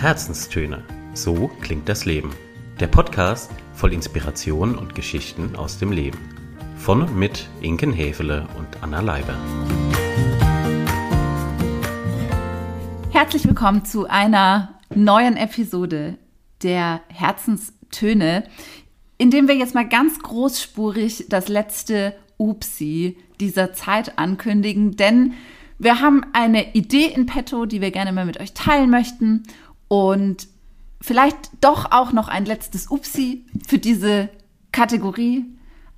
Herzenstöne. So klingt das Leben. Der Podcast voll Inspiration und Geschichten aus dem Leben. Von und mit Inken Hefele und Anna Leiber. Herzlich willkommen zu einer neuen Episode der Herzenstöne, in dem wir jetzt mal ganz großspurig das letzte Upsi dieser Zeit ankündigen, denn wir haben eine Idee in petto, die wir gerne mal mit euch teilen möchten und vielleicht doch auch noch ein letztes Upsi für diese Kategorie.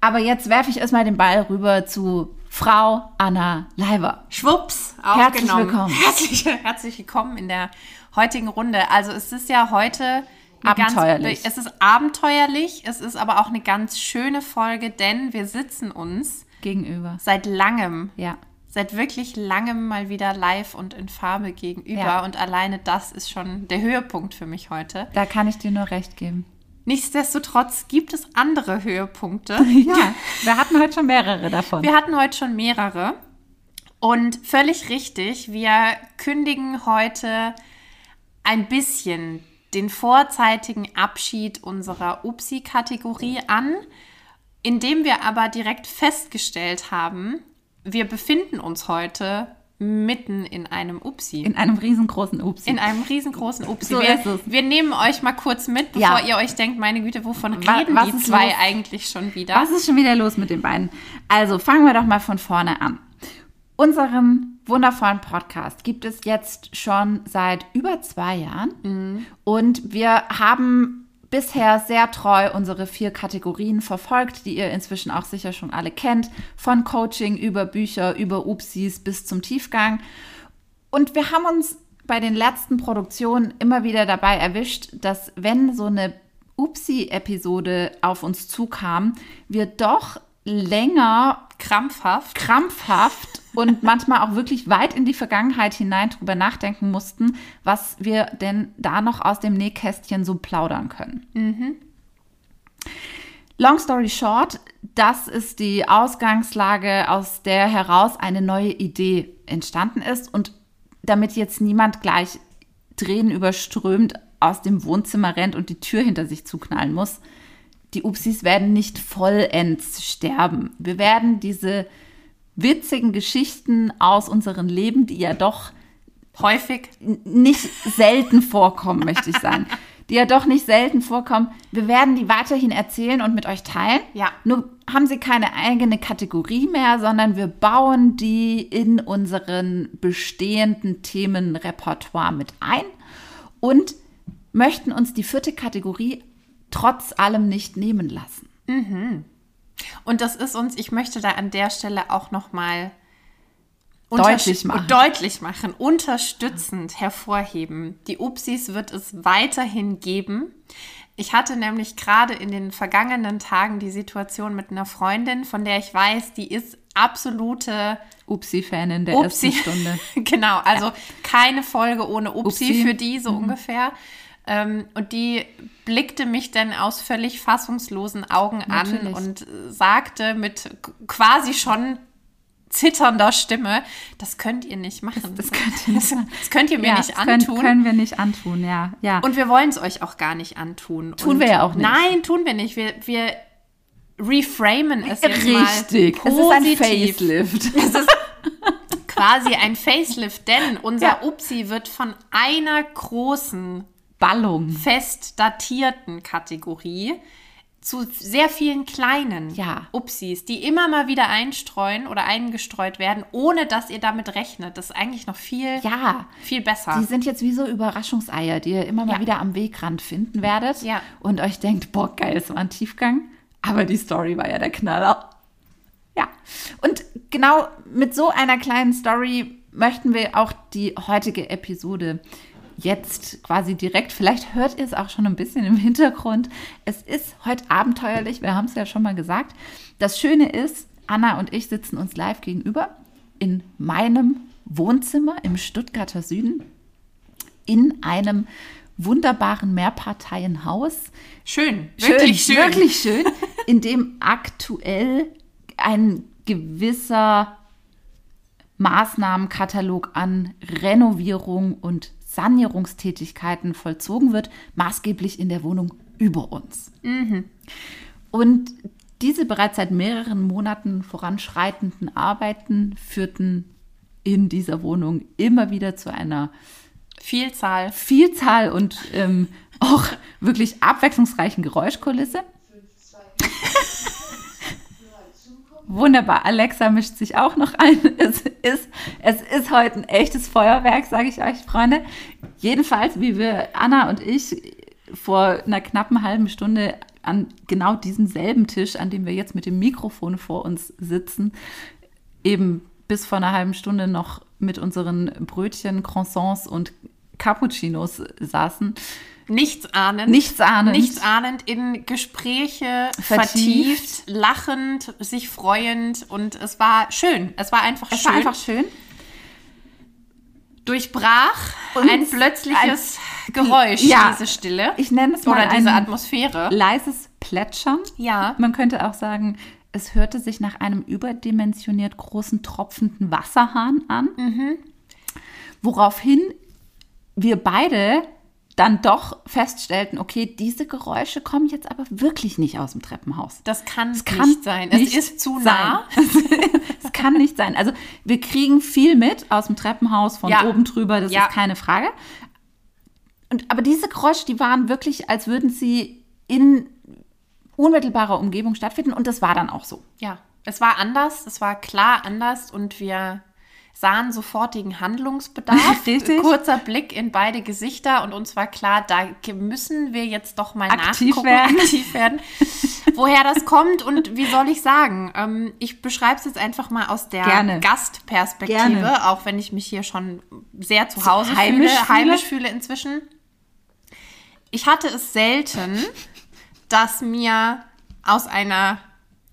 Aber jetzt werfe ich erstmal den Ball rüber zu Frau Anna Leiber. Schwupps, Herzlich aufgenommen. willkommen. Herzlich, herzlich willkommen in der heutigen Runde. Also es ist ja heute Abenteuerlich. Ganz, es ist abenteuerlich, es ist aber auch eine ganz schöne Folge, denn wir sitzen uns Gegenüber. seit langem, Ja. Seit wirklich langem mal wieder live und in Farbe gegenüber. Ja. Und alleine das ist schon der Höhepunkt für mich heute. Da kann ich dir nur recht geben. Nichtsdestotrotz gibt es andere Höhepunkte. Ja, wir hatten heute schon mehrere davon. Wir hatten heute schon mehrere. Und völlig richtig, wir kündigen heute ein bisschen den vorzeitigen Abschied unserer Upsi-Kategorie an, indem wir aber direkt festgestellt haben, wir befinden uns heute mitten in einem Upsi. In einem riesengroßen Upsi. In einem riesengroßen Upsi. So wir, ist es. wir nehmen euch mal kurz mit, bevor Ja. ihr euch denkt, meine Güte, wovon reden was die ist zwei los? eigentlich schon wieder? Was ist schon wieder los mit den beiden? Also fangen wir doch mal von vorne an. Unseren wundervollen Podcast gibt es jetzt schon seit über zwei Jahren. Und wir haben bisher sehr treu unsere vier Kategorien verfolgt, die ihr inzwischen auch sicher schon alle kennt. Von Coaching über Bücher, über Upsis bis zum Tiefgang. Und wir haben uns bei den letzten Produktionen immer wieder dabei erwischt, dass wenn so eine Upsi-Episode auf uns zukam, wir doch länger krampfhaft. krampfhaft und manchmal auch wirklich weit in die Vergangenheit hinein drüber nachdenken mussten, was wir denn da noch aus dem Nähkästchen so plaudern können. Long story short, das ist die Ausgangslage, aus der heraus eine neue Idee entstanden ist. Und damit jetzt niemand gleich Tränen überströmt aus dem Wohnzimmer rennt und die Tür hinter sich zuknallen muss, die Upsis werden nicht vollends sterben. Wir werden diese witzigen Geschichten aus unserem Leben, die ja doch Häufig. nicht selten vorkommen, möchte ich sagen. Die ja doch nicht selten vorkommen. Wir werden die weiterhin erzählen und mit euch teilen. Ja. Nur haben sie keine eigene Kategorie mehr, sondern wir bauen die in unseren bestehenden Themenrepertoire mit ein und möchten uns die vierte Kategorie trotz allem nicht nehmen lassen. Und das ist uns, ich möchte da an der Stelle auch nochmal Deutlich machen. deutlich machen, unterstützend hervorheben. Die Upsis wird es weiterhin geben. Ich hatte nämlich gerade in den vergangenen Tagen die Situation mit einer Freundin, von der ich weiß, die ist absolute Upsi-Fanin der Upsi. ersten Stunde. genau, also keine Folge ohne Upsi, Upsi. für die so ungefähr. Ähm, und die blickte mich dann aus völlig fassungslosen Augen Natürlich. an und sagte mit quasi schon zitternder Stimme, das könnt ihr nicht machen. Das könnt ihr nicht das, das könnt ihr mir Ja, nicht das können, antun. können wir nicht antun, ja. ja. Und wir wollen es euch auch gar nicht antun. Tun und wir ja auch nicht. Nein, tun wir nicht. Wir, wir reframen es jetzt Richtig. mal Es ist ein positiv. Facelift. Es ist quasi ein Facelift, denn unser Ja. Upsi wird von einer großen, Ballung. fest datierten Kategorie zu sehr vielen kleinen Ja. Upsis, die immer mal wieder einstreuen oder eingestreut werden, ohne dass ihr damit rechnet. Das ist eigentlich noch viel, Ja. viel besser. Die sind jetzt wie so Überraschungseier, die ihr immer mal Ja. wieder am Wegrand finden werdet. Ja. Und euch denkt, boah, geil, es war ein Tiefgang. Aber die Story war ja der Knaller. Ja. Und genau mit so einer kleinen Story möchten wir auch die heutige Episode jetzt quasi direkt, vielleicht hört ihr es auch schon ein bisschen im Hintergrund. Es ist heute abenteuerlich, wir haben es ja schon mal gesagt. Das Schöne ist, Anna und ich sitzen uns live gegenüber in meinem Wohnzimmer im Stuttgarter Süden in einem wunderbaren Mehrparteienhaus. schön, wirklich schön. Wirklich schön, in dem aktuell ein gewisser Maßnahmenkatalog an Renovierung und Sanierungstätigkeiten vollzogen wird, maßgeblich in der Wohnung über uns. Und diese bereits seit mehreren Monaten voranschreitenden Arbeiten führten in dieser Wohnung immer wieder zu einer Vielzahl. Vielzahl und ähm, auch wirklich abwechslungsreichen Geräuschkulisse. Wunderbar, Alexa mischt sich auch noch ein. Es ist, es ist heute ein echtes Feuerwerk, sage ich euch, Freunde. Jedenfalls, wie wir, Anna und ich, vor einer knappen halben Stunde an genau diesem selben Tisch, an dem wir jetzt mit dem Mikrofon vor uns sitzen, eben bis vor einer halben Stunde noch mit unseren Brötchen, Croissants und Cappuccinos saßen. Nichts ahnend. Nichts ahnend. Nichts ahnend in Gespräche Vertieft. vertieft, lachend, sich freuend und es war schön. Es war einfach Es schön. war einfach schön. durchbrach Und ein plötzliches Geräusch, Ja. diese Stille. Ich nenne es mal Oder diese ein Atmosphäre. leises Plätschern. Ja. Man könnte auch sagen, es hörte sich nach einem überdimensioniert großen tropfenden Wasserhahn an. Mhm. Woraufhin wir beide dann doch feststellten, okay, diese Geräusche kommen jetzt aber wirklich nicht aus dem Treppenhaus. Das kann, Es kann nicht sein. nicht es ist zu nah. Es kann nicht sein. Also wir kriegen viel mit aus dem Treppenhaus von Ja. oben drüber, das Ja. ist keine Frage. Und, aber diese Geräusche, die waren wirklich, als würden sie in unmittelbarer Umgebung stattfinden und das war dann auch so. Ja, es war anders, es war klar anders und wir sahen sofortigen Handlungsbedarf. Richtig. Kurzer Blick in beide Gesichter und uns war klar, da müssen wir jetzt doch mal Aktiv nachgucken, werden. aktiv werden, woher das kommt und wie soll ich sagen? Ähm, ich beschreibe es jetzt einfach mal aus der Gerne. Gastperspektive, Gerne. auch wenn ich mich hier schon sehr zu Hause heimisch fühle, fühle. heimisch fühle inzwischen. Ich hatte es selten, dass mir aus einer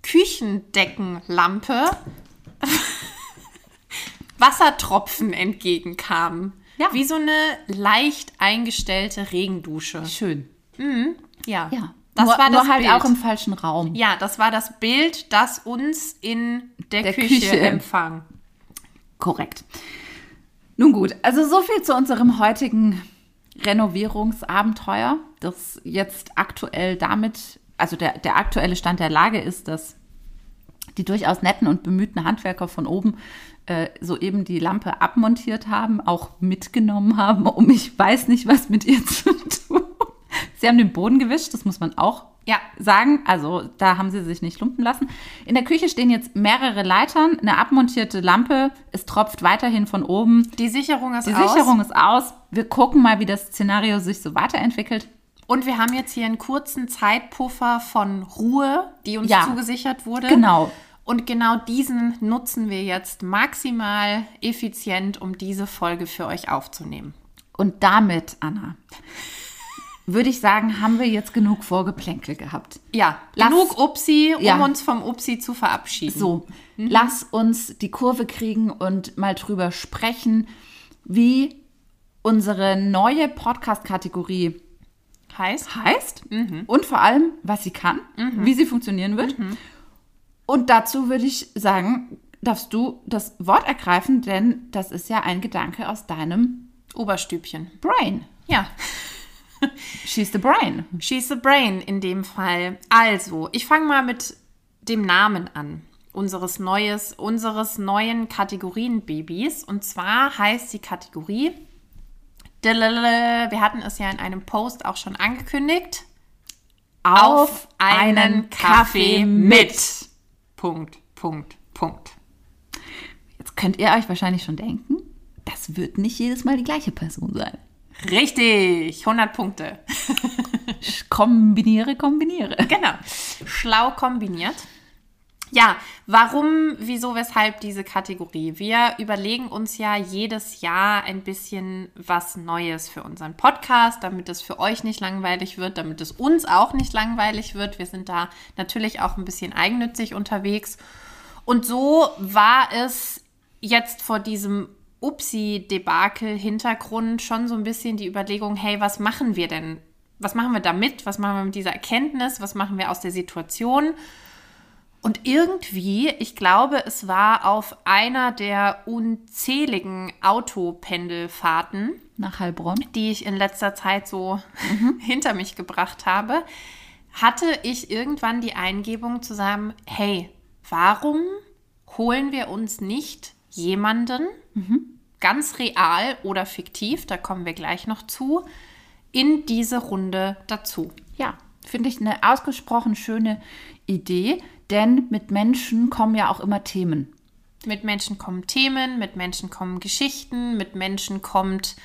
Küchendeckenlampe Wassertropfen entgegenkamen. Ja. Wie so eine leicht eingestellte Regendusche. Schön. Ja. Ja. Das nur, war das nur halt Bild. auch im falschen Raum. ja, das war das Bild, das uns in der, Der Küche, Küche. empfang. Korrekt. Nun gut, also so viel zu unserem heutigen Renovierungsabenteuer, das jetzt aktuell damit, also der, der aktuelle Stand der Lage ist, dass die durchaus netten und bemühten Handwerker von oben äh, soeben die Lampe abmontiert haben, auch mitgenommen haben, um ich weiß nicht, was mit ihr zu tun. Sie haben den Boden gewischt, das muss man auch Ja. sagen. Also da haben sie sich nicht lumpen lassen. In der Küche stehen jetzt mehrere Leitern, eine abmontierte Lampe. Es tropft weiterhin von oben. Die Sicherung ist Die aus. Sicherung ist aus. Wir gucken mal, wie das Szenario sich so weiterentwickelt. Und wir haben jetzt hier einen kurzen Zeitpuffer von Ruhe, die uns Ja. zugesichert wurde. Genau. Und genau diesen nutzen wir jetzt maximal effizient, um diese Folge für euch aufzunehmen. Und damit, Anna, würde ich sagen, haben wir jetzt genug Vorgeplänkel gehabt. Ja, Lass- genug Upsi, um Ja. uns vom Upsi zu verabschieden. So, lass uns die Kurve kriegen und mal drüber sprechen, wie unsere neue Podcast-Kategorie Heißt? heißt und vor allem, was sie kann, wie sie funktionieren wird. Und dazu würde ich sagen, darfst du das Wort ergreifen, denn das ist ja ein Gedanke aus deinem Oberstübchen. Brain. Ja. She's the Brain. She's the Brain in dem Fall. Also, ich fange mal mit dem Namen an. Unseres, neues, unseres neuen Kategorienbabys. Und zwar heißt die Kategorie. Wir hatten es ja in einem Post auch schon angekündigt. Auf einen Kaffee mit. Punkt, Punkt, Punkt. Jetzt könnt ihr euch wahrscheinlich schon denken, das wird nicht jedes Mal die gleiche Person sein. Richtig, 100 Punkte. Kombiniere, kombiniere. Genau. Schlau kombiniert. Ja, warum, wieso, weshalb diese Kategorie? Wir überlegen uns ja jedes Jahr ein bisschen was Neues für unseren Podcast, damit es für euch nicht langweilig wird, damit es uns auch nicht langweilig wird. Wir sind da natürlich auch ein bisschen eigennützig unterwegs. Und so war es jetzt vor diesem Upsi-Debakel-Hintergrund schon so ein bisschen die Überlegung, hey, was machen wir denn? Was machen wir damit? Was machen wir mit dieser Erkenntnis? Was machen wir aus der Situation? Und irgendwie, ich glaube, es war auf einer der unzähligen Autopendelfahrten, Nach Heilbronn. die ich in letzter Zeit so hinter mich gebracht habe, hatte ich irgendwann die Eingebung zu sagen, hey, warum holen wir uns nicht jemanden, ganz real oder fiktiv, da kommen wir gleich noch zu, in diese Runde dazu? Ja, finde ich eine ausgesprochen schöne Idee, denn mit Menschen kommen ja auch immer Themen. Mit Menschen kommen Themen, mit Menschen kommen Geschichten, mit Menschen kommt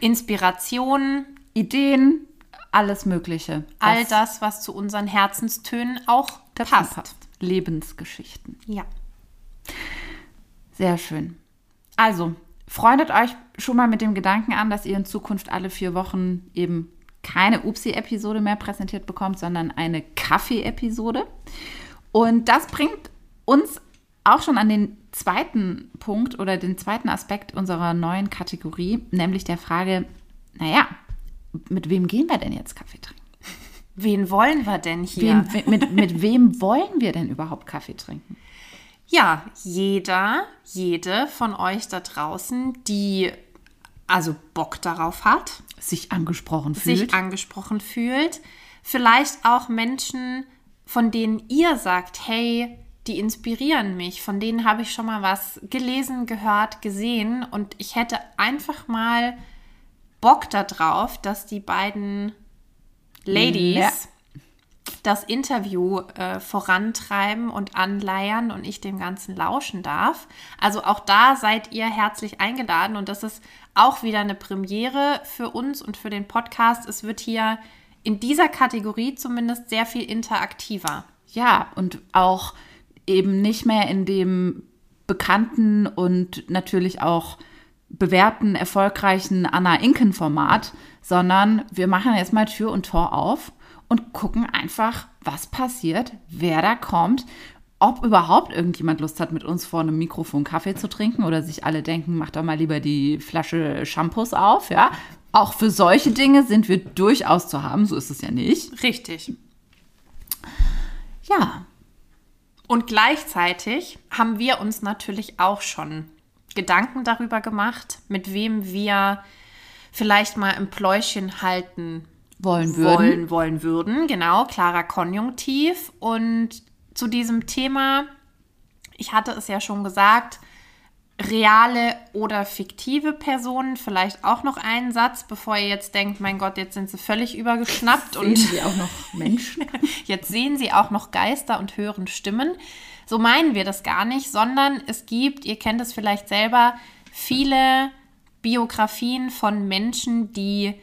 Inspiration, Ideen, alles Mögliche. all das, was zu unseren Herzenstönen auch passt. passt. Lebensgeschichten. Ja. Sehr schön. Also, freundet euch schon mal mit dem Gedanken an, dass ihr in Zukunft alle vier Wochen eben keine Upsi-Episode mehr präsentiert bekommt, sondern eine Kaffee-Episode. Und das bringt uns auch schon an den zweiten Punkt oder den zweiten Aspekt unserer neuen Kategorie, nämlich der Frage, naja, mit wem gehen wir denn jetzt Kaffee trinken? Wen wollen wir denn hier? Wen, mit, mit wem wollen wir denn überhaupt Kaffee trinken? Ja, jeder, jede von euch da draußen, die also Bock darauf hat, Sich angesprochen fühlt. sich angesprochen fühlt, vielleicht auch Menschen, von denen ihr sagt, hey, die inspirieren mich, von denen habe ich schon mal was gelesen, gehört, gesehen und ich hätte einfach mal Bock darauf, dass die beiden Ladies Ja. das Interview äh, vorantreiben und anleiern und ich dem Ganzen lauschen darf. Also auch da seid ihr herzlich eingeladen und das ist auch wieder eine Premiere für uns und für den Podcast. Es wird hier in dieser Kategorie zumindest sehr viel interaktiver. Ja, und auch eben nicht mehr in dem bekannten und natürlich auch bewährten, erfolgreichen Anna-Inken-Format, sondern wir machen jetzt mal Tür und Tor auf und gucken einfach, was passiert, wer da kommt, ob überhaupt irgendjemand Lust hat, mit uns vor einem Mikrofon Kaffee zu trinken oder sich alle denken, mach doch mal lieber die Flasche Shampoos auf, ja. Auch für solche Dinge sind wir durchaus zu haben, so ist es ja nicht. Richtig. Ja, Und gleichzeitig haben wir uns natürlich auch schon Gedanken darüber gemacht, mit wem wir vielleicht mal im Pläuschen halten wollen würden. wollen, wollen würden. Genau, klarer Konjunktiv. Und zu diesem Thema, ich hatte es ja schon gesagt, reale oder fiktive Personen, vielleicht auch noch einen Satz, bevor ihr jetzt denkt, mein Gott, jetzt sind sie völlig übergeschnappt Sehen und Sie auch noch Menschen. Jetzt sehen sie auch noch Geister und hören Stimmen. So meinen wir das gar nicht, sondern es gibt, ihr kennt es vielleicht selber, viele Biografien von Menschen, die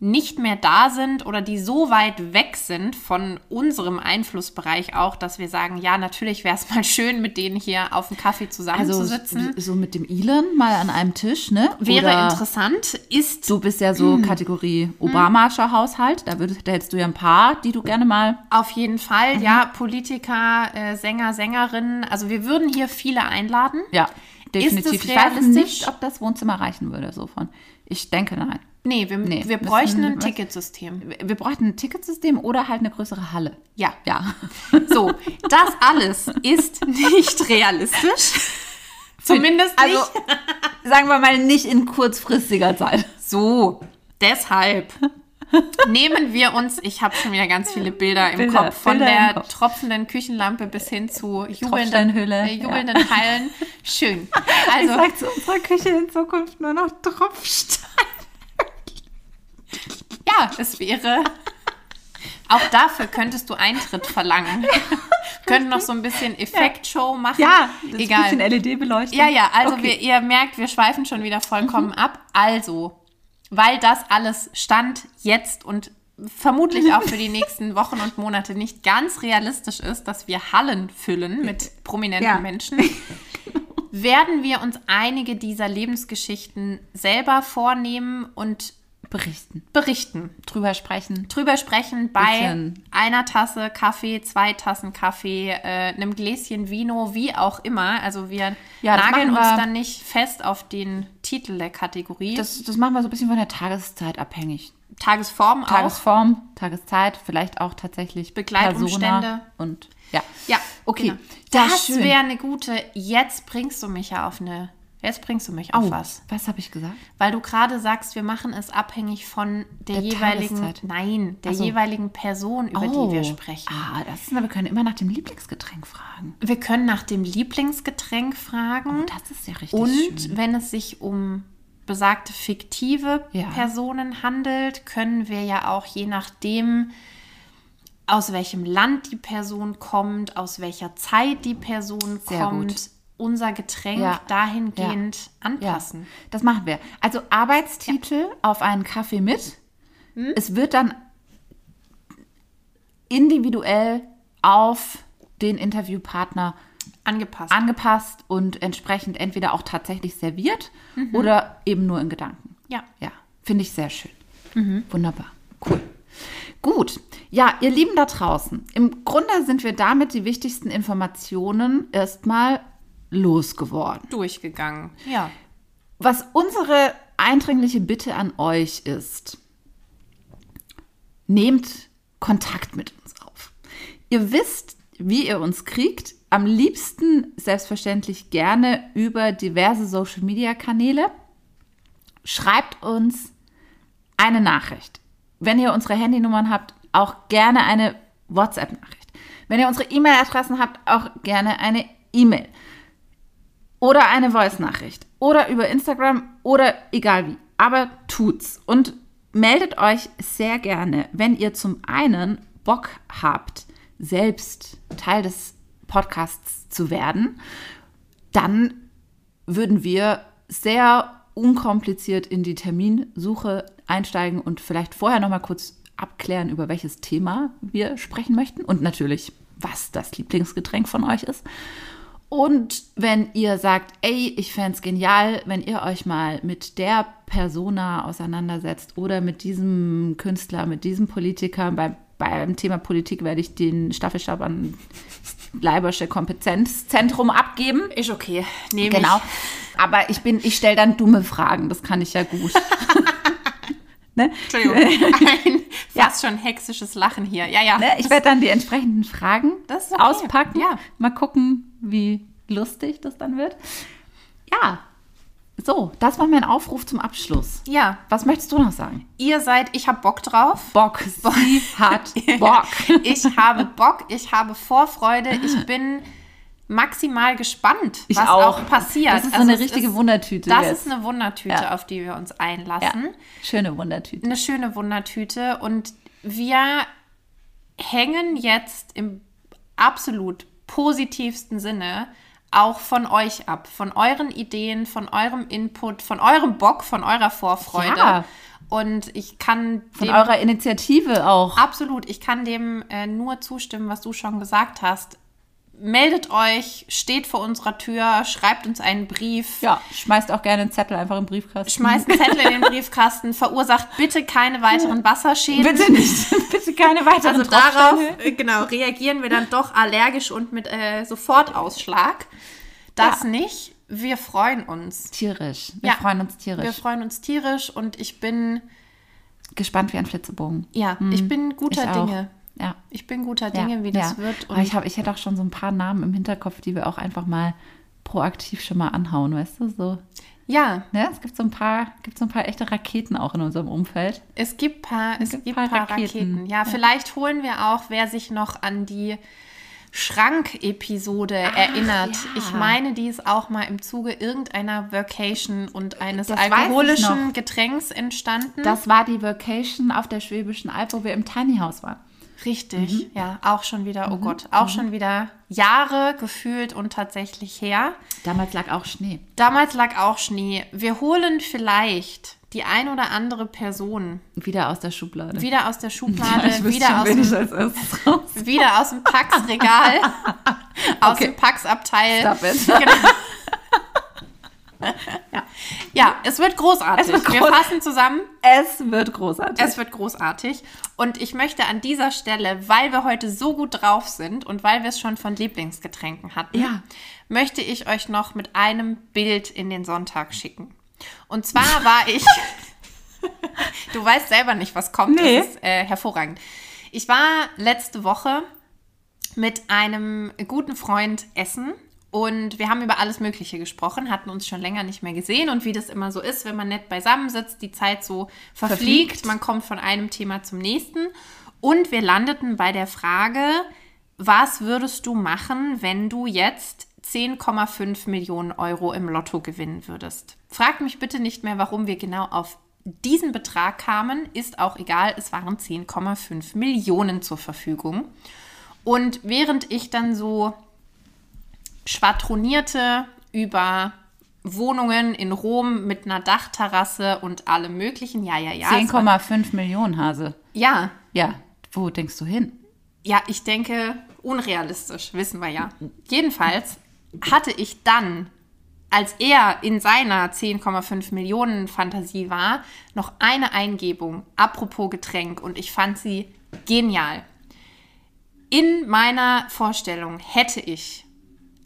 nicht mehr da sind oder die so weit weg sind von unserem Einflussbereich auch, dass wir sagen, ja, natürlich wäre es mal schön, mit denen hier auf dem Kaffee Also zusammenzusitzen. so mit dem Elon mal an einem Tisch, ne? wäre Oder interessant, ist Du bist ja so Kategorie Obamascher Haushalt. Da, würdest, da hättest du ja ein paar, die du gerne mal. Auf jeden Fall, ja, Politiker, äh, Sänger, Sängerinnen. Also wir würden hier viele einladen. Ja, definitiv. es ich weiß nicht, ob das Wohnzimmer reichen würde, so von. Ich denke nein. Nee, wir, Nee, wir müssen- bräuchten ein was- Ticketsystem. Wir- Wir bräuchten ein Ticketsystem oder halt eine größere Halle. Ja. Ja. So, das alles ist nicht realistisch. Zumindest Also, nicht. sagen wir mal nicht in kurzfristiger Zeit. So, deshalb nehmen wir uns, ich habe schon wieder ganz viele Bilder im Bilder- Kopf, von Bilder der Kopf. tropfenden Küchenlampe bis hin zu jubelnden, äh, jubelnden Hallen. Schön. Also, Also, ich sag zu unserer Küche in Zukunft nur noch Tropfstein. Ja, es wäre. Auch dafür könntest du Eintritt verlangen. Könnten noch so ein bisschen Effektshow machen. Ja, das egal. bisschen LED-Beleuchtung. Ja, ja, also Okay. wir, ihr merkt, wir schweifen schon wieder vollkommen ab. Also, weil das alles stand jetzt und vermutlich auch für die nächsten Wochen und Monate nicht ganz realistisch ist, dass wir Hallen füllen mit prominenten Ja. Menschen, werden wir uns einige dieser Lebensgeschichten selber vornehmen und berichten. berichten. Drüber sprechen. Drüber sprechen bei Bisschen. einer Tasse Kaffee, zwei Tassen Kaffee, äh, einem Gläschen Vino, wie auch immer. Also wir Ja, das nageln machen uns wir- dann nicht fest auf den Titel der Kategorie. Das, das machen wir so ein bisschen von der Tageszeit abhängig. Tagesform auch. Tagesform, Tageszeit, vielleicht auch tatsächlich Begleitumstände. Und ja. Ja, Okay. Genau. Das schön. wäre eine gute. Jetzt bringst du mich ja auf eine. Jetzt bringst du mich auf Oh, was. was habe ich gesagt? Weil du gerade sagst, wir machen es abhängig von der, Der jeweiligen. Tageszeit. Nein, der Ach so. jeweiligen Person, über die wir sprechen. Ah, das ist, wir können immer nach dem Lieblingsgetränk fragen. Wir können nach dem Lieblingsgetränk fragen. Das ist ja richtig Und schön. wenn es sich um besagte fiktive Ja. Personen handelt, können wir ja auch je nachdem, aus welchem Land die Person kommt, aus welcher Zeit die Person Sehr kommt, gut. Unser Getränk Ja. dahingehend Ja, anpassen. das machen wir. Also Arbeitstitel auf einen Kaffee mit. Hm? Es wird dann individuell auf den Interviewpartner Angepasst. angepasst und entsprechend entweder auch tatsächlich serviert Mhm. oder eben nur in Gedanken. ja. Ja, finde ich sehr schön. Mhm. Wunderbar. Cool. Gut. Ja, ihr Lieben da draußen. Im Grunde sind wir damit die wichtigsten Informationen erstmal losgeworden. Durchgegangen. Ja. Was unsere eindringliche Bitte an euch ist, nehmt Kontakt mit uns auf. Ihr wisst, wie ihr uns kriegt. Am liebsten selbstverständlich gerne über diverse Social-Media-Kanäle. Schreibt uns eine Nachricht. Wenn ihr unsere Handynummern habt, auch gerne eine WhatsApp-Nachricht. Wenn ihr unsere E-Mail-Adressen habt, auch gerne eine E-Mail oder eine Voice-Nachricht. Oder über Instagram. Oder egal wie. Aber tut's. Und meldet euch sehr gerne, wenn ihr zum einen Bock habt, selbst Teil des Podcasts zu werden, dann würden wir sehr unkompliziert in die Terminsuche einsteigen und vielleicht vorher noch mal kurz abklären, über welches Thema wir sprechen möchten. Und natürlich, was das Lieblingsgetränk von euch ist. Und wenn ihr sagt, ey, ich fände es genial, wenn ihr euch mal mit der Persona auseinandersetzt oder mit diesem Künstler, mit diesem Politiker, bei, beim Thema Politik werde ich den Staffelstab an Leibersche Kompetenzzentrum abgeben. Ist okay. Nehme Genau. Aber ich bin, ich stelle dann dumme Fragen, das kann ich ja gut. ne? Entschuldigung. Ein fast schon hexisches Lachen hier. Ja, ja. Ne? Ich werde dann die entsprechenden Fragen okay. auspacken. Ja. Mal gucken, wie lustig das dann wird. Ja. So, das war mein Aufruf zum Abschluss. ja. Was möchtest du noch sagen? Ihr seid, ich habe Bock drauf. Bock. Sie hat Bock. Ich habe Bock, ich habe Vorfreude, ich bin maximal gespannt, Ich was auch. auch, passiert. Das ist so Also eine richtige ist, Wundertüte. Das jetzt. ist eine Wundertüte, Ja. auf die wir uns ja. einlassen. Schöne Wundertüte. Eine schöne Wundertüte. Und wir hängen jetzt im absolut positivsten Sinne auch von euch ab, von euren Ideen, von eurem Input, von eurem Bock, von eurer Vorfreude. Ja. Und ich kann Von dem eurer Initiative auch. Absolut, ich kann dem äh, nur zustimmen, was du schon gesagt hast. Meldet euch, steht vor unserer Tür, schreibt uns einen Brief, Ja, schmeißt auch gerne einen Zettel einfach im Briefkasten. schmeißt einen Zettel in den Briefkasten, verursacht bitte keine weiteren Wasserschäden. Bitte nicht. Bitte keine weiteren Also darauf äh, genau reagieren wir dann doch allergisch und mit äh, Sofortausschlag. Das Ja. nicht. Wir freuen uns. Tierisch. Wir Ja. freuen uns tierisch. Wir freuen uns tierisch und ich bin Gespannt wie ein Flitzebogen. ja, ich bin guter Hm. Ich. Dinge. Ja. Ich bin guter ja. Dinge, wie das ja. wird. Aber ich, hab, ich hätte auch schon so ein paar Namen im Hinterkopf, die wir auch einfach mal proaktiv schon mal anhauen, weißt du? So. ja, Ne? Es gibt so ein paar, gibt so ein paar echte Raketen auch in unserem Umfeld. Es gibt paar, es gibt gibt paar paar, Raketen. Raketen. Ja, vielleicht holen wir auch, wer sich noch an die Schrank-Episode erinnert. ja. Ich meine, die ist auch mal im Zuge irgendeiner Vacation und eines Das alkoholischen. Getränks entstanden. Das war die Vacation auf der Schwäbischen Alb, wo wir im Tiny House waren. Richtig, ja, auch schon wieder, oh Gott, auch schon wieder Jahre gefühlt und tatsächlich her. Damals lag auch Schnee. Damals lag auch Schnee. Wir holen vielleicht die ein oder andere Person Wieder aus der Schublade. wieder aus der Schublade, wüsste wieder aus dem wieder aus dem Pax-Regal, aus Okay. dem Pax-Abteil. Genau. Ja. es wird großartig. Es wird Wir groß- fassen zusammen. Es wird großartig. Es wird großartig. Und ich möchte an dieser Stelle, weil wir heute so gut drauf sind und weil wir es schon von Lieblingsgetränken hatten, Ja. möchte ich euch noch mit einem Bild in den Sonntag schicken. Und zwar war ich, Du weißt selber nicht, was kommt. Nee. Das ist äh, hervorragend. Ich war letzte Woche mit einem guten Freund essen und wir haben über alles Mögliche gesprochen, hatten uns schon länger nicht mehr gesehen und wie das immer so ist, wenn man nett beisammen sitzt, die Zeit so verfliegt, Verfliegt. man kommt von einem Thema zum nächsten und wir landeten bei der Frage, was würdest du machen, wenn du jetzt 10,5 Millionen Euro im Lotto gewinnen würdest? Frag mich bitte nicht mehr, warum wir genau auf diesen Betrag kamen, ist auch egal, es waren 10,5 Millionen zur Verfügung. Und während ich dann so schwadronierte über Wohnungen in Rom mit einer Dachterrasse und allem möglichen, ja, ja, ja. es war- 10,5 Millionen Hase. Ja, Ja, wo denkst du hin? ja, ich denke, unrealistisch, wissen wir ja. Jedenfalls hatte ich dann, als er in seiner 10,5 Millionen Fantasie war, noch eine Eingebung, apropos Getränk, und ich fand sie genial. In meiner Vorstellung hätte ich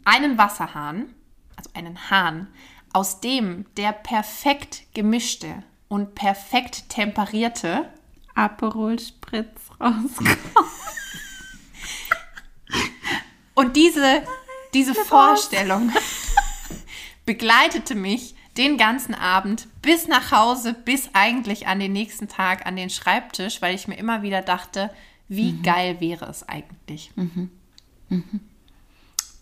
einen Wasserhahn, also einen Hahn, aus dem der perfekt gemischte und perfekt temperierte Aperol Spritz rauskommt. Und diese, diese Vorstellung begleitete mich den ganzen Abend bis nach Hause, bis eigentlich an den nächsten Tag an den Schreibtisch, weil ich mir immer wieder dachte, wie geil wäre es eigentlich.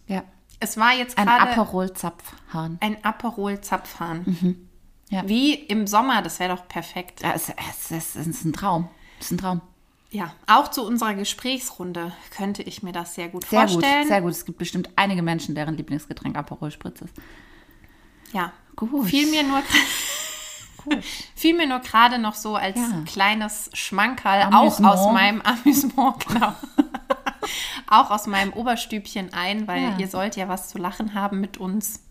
Ja, Es war jetzt ein gerade Aperol Zapfhahn. ein Aperol-Zapfhahn. Ja. Wie im Sommer, das wäre doch perfekt. Ja, es, es, es ist ein Traum. Es ist ein Traum. Ja, auch zu unserer Gesprächsrunde könnte ich mir das sehr gut Sehr vorstellen. gut, sehr gut. Es gibt bestimmt einige Menschen, deren Lieblingsgetränk Aperol Spritz ist. Ja. Gut. Fiel mir nur fiel mir nur gerade noch so als Ja. kleines Schmankerl Amüsement. auch aus meinem Amüsement, genau. auch aus meinem Oberstübchen ein, weil Ja. ihr sollt ja was zu lachen haben mit uns.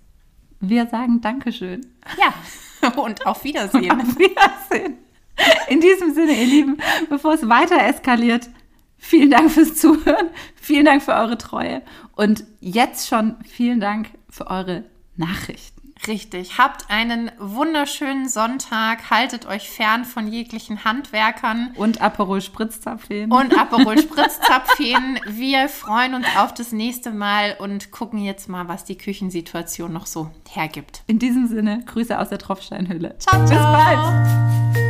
Wir sagen Dankeschön. Ja. Und auf Wiedersehen. Auf Wiedersehen. In diesem Sinne, ihr Lieben, bevor es weiter eskaliert, vielen Dank fürs Zuhören, vielen Dank für eure Treue und jetzt schon vielen Dank für eure Nachrichten. Richtig. Habt einen wunderschönen Sonntag. Haltet euch fern von jeglichen Handwerkern. Und Aperol Spritzzapfen. und Aperol Spritzzapfen. Wir freuen uns auf das nächste Mal und gucken jetzt mal, was die Küchensituation noch so hergibt. In diesem Sinne, Grüße aus der Tropfsteinhöhle. Ciao, ciao. Bis bald.